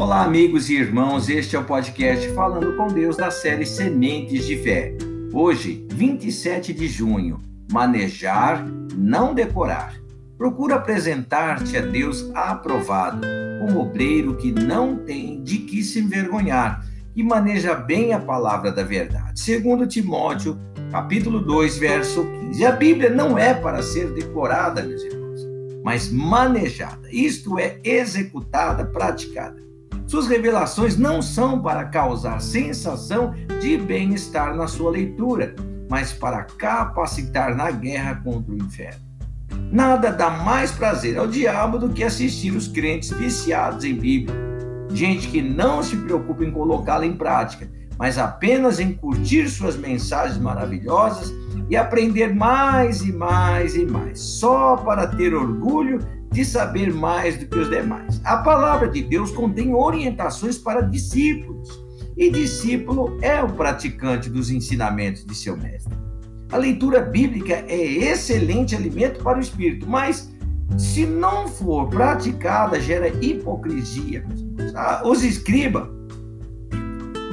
Olá, amigos e irmãos, este é o podcast Falando com Deus da série Sementes de Fé. Hoje, 27 de junho, manejar, não decorar. Procura apresentar-te a Deus aprovado, como obreiro que não tem de que se envergonhar e maneja bem a palavra da verdade. Segundo Timóteo, capítulo 2, verso 15. A Bíblia não é para ser decorada, meus irmãos, mas manejada. Isto é executada, praticada. Suas revelações não são para causar sensação de bem-estar na sua leitura, mas para capacitar na guerra contra o inferno. Nada dá mais prazer ao diabo do que assistir os crentes viciados em Bíblia. Gente que não se preocupa em colocá-la em prática, mas apenas em curtir suas mensagens maravilhosas e aprender mais e mais e mais, só para ter orgulho de saber mais do que os demais. A palavra de Deus contém orientações para discípulos, e discípulo é o praticante dos ensinamentos de seu mestre. A leitura bíblica é excelente alimento para o espírito, mas se não for praticada, gera hipocrisia. Ah, os escribas,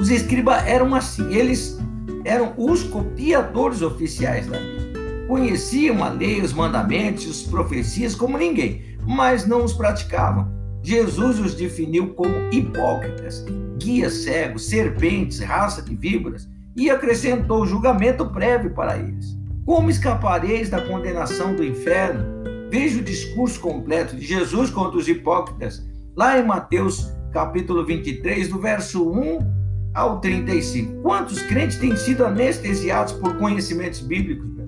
os escribas eram assim, eles eram os copiadores oficiais da lei. Conheciam a lei, os mandamentos, as profecias como ninguém mas não os praticavam. Jesus os definiu como hipócritas, guias cegos, serpentes, raça de víboras, e acrescentou julgamento prévio para eles. Como escapareis da condenação do inferno? Veja o discurso completo de Jesus contra os hipócritas, lá em Mateus capítulo 23, do verso 1 ao 35. Quantos crentes têm sido anestesiados por conhecimentos bíblicos?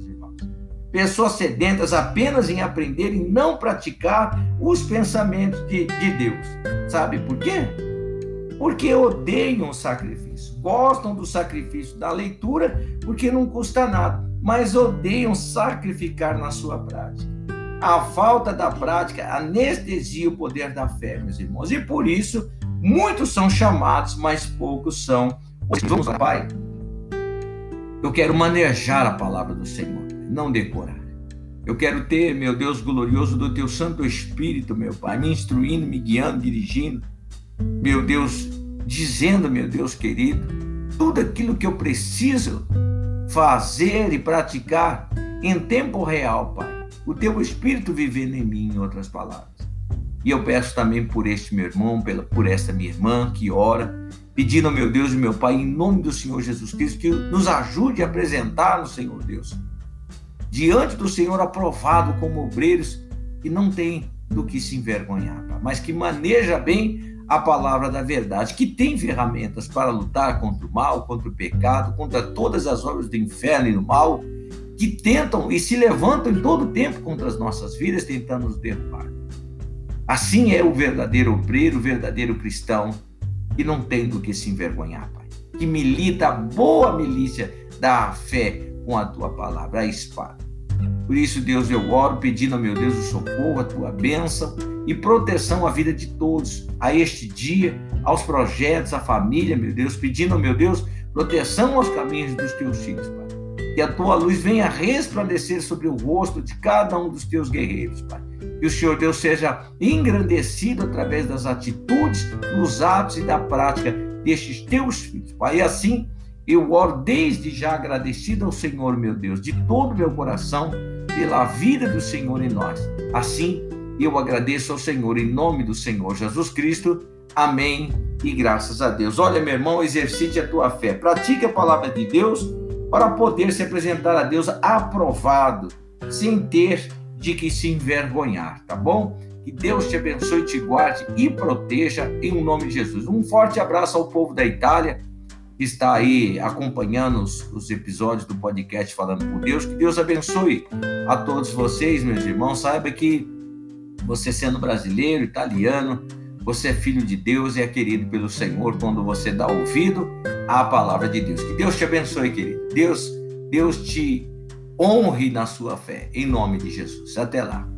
pessoas sedentas apenas em aprender e não praticar os pensamentos de, de Deus. Sabe por quê? Porque odeiam o sacrifício, gostam do sacrifício da leitura porque não custa nada, mas odeiam sacrificar na sua prática. A falta da prática anestesia o poder da fé, meus irmãos, e por isso muitos são chamados, mas poucos são. Vamos, Pai. Eu quero manejar a palavra do Senhor não decorar. Eu quero ter, meu Deus glorioso, do teu Santo Espírito, meu Pai, me instruindo, me guiando, dirigindo. Meu Deus, dizendo, meu Deus querido, tudo aquilo que eu preciso fazer e praticar em tempo real, Pai. O teu Espírito vivendo em mim, em outras palavras. E eu peço também por este meu irmão, pela, por esta minha irmã que ora, pedindo, meu Deus e meu Pai, em nome do Senhor Jesus Cristo, que nos ajude a apresentar no Senhor Deus diante do Senhor aprovado como obreiros que não tem do que se envergonhar, mas que maneja bem a palavra da verdade, que tem ferramentas para lutar contra o mal, contra o pecado, contra todas as obras do inferno e do mal, que tentam e se levantam em todo tempo contra as nossas vidas, tentando nos derrubar. Assim é o verdadeiro obreiro, o verdadeiro cristão, que não tem do que se envergonhar, Pai. Que milita a boa milícia da fé com a tua palavra, a espada. Por isso, Deus, eu oro pedindo, meu Deus, o socorro, a tua bênção e proteção à vida de todos, a este dia, aos projetos, à família, meu Deus, pedindo, meu Deus, proteção aos caminhos dos teus filhos, Pai. Que a tua luz venha resplandecer sobre o rosto de cada um dos teus guerreiros, Pai. Que o Senhor Deus seja engrandecido através das atitudes, dos atos e da prática destes teus filhos, Pai. Assim, eu oro desde já agradecido ao Senhor, meu Deus, de todo o meu coração, pela vida do Senhor em nós. Assim, eu agradeço ao Senhor em nome do Senhor Jesus Cristo. Amém e graças a Deus. Olha, meu irmão, exercite a tua fé. Pratique a palavra de Deus para poder se apresentar a Deus aprovado, sem ter de que se envergonhar, tá bom? Que Deus te abençoe, te guarde e proteja em nome de Jesus. Um forte abraço ao povo da Itália que está aí acompanhando os, os, episódios do podcast Falando por Deus. Que Deus abençoe a todos vocês, meus irmãos. Saiba que você sendo brasileiro, italiano, você é filho de Deus e é querido pelo Senhor quando você dá ouvido à palavra de Deus. Que Deus te abençoe, querido. Deus, Deus te honre na sua fé, em nome de Jesus. Até lá.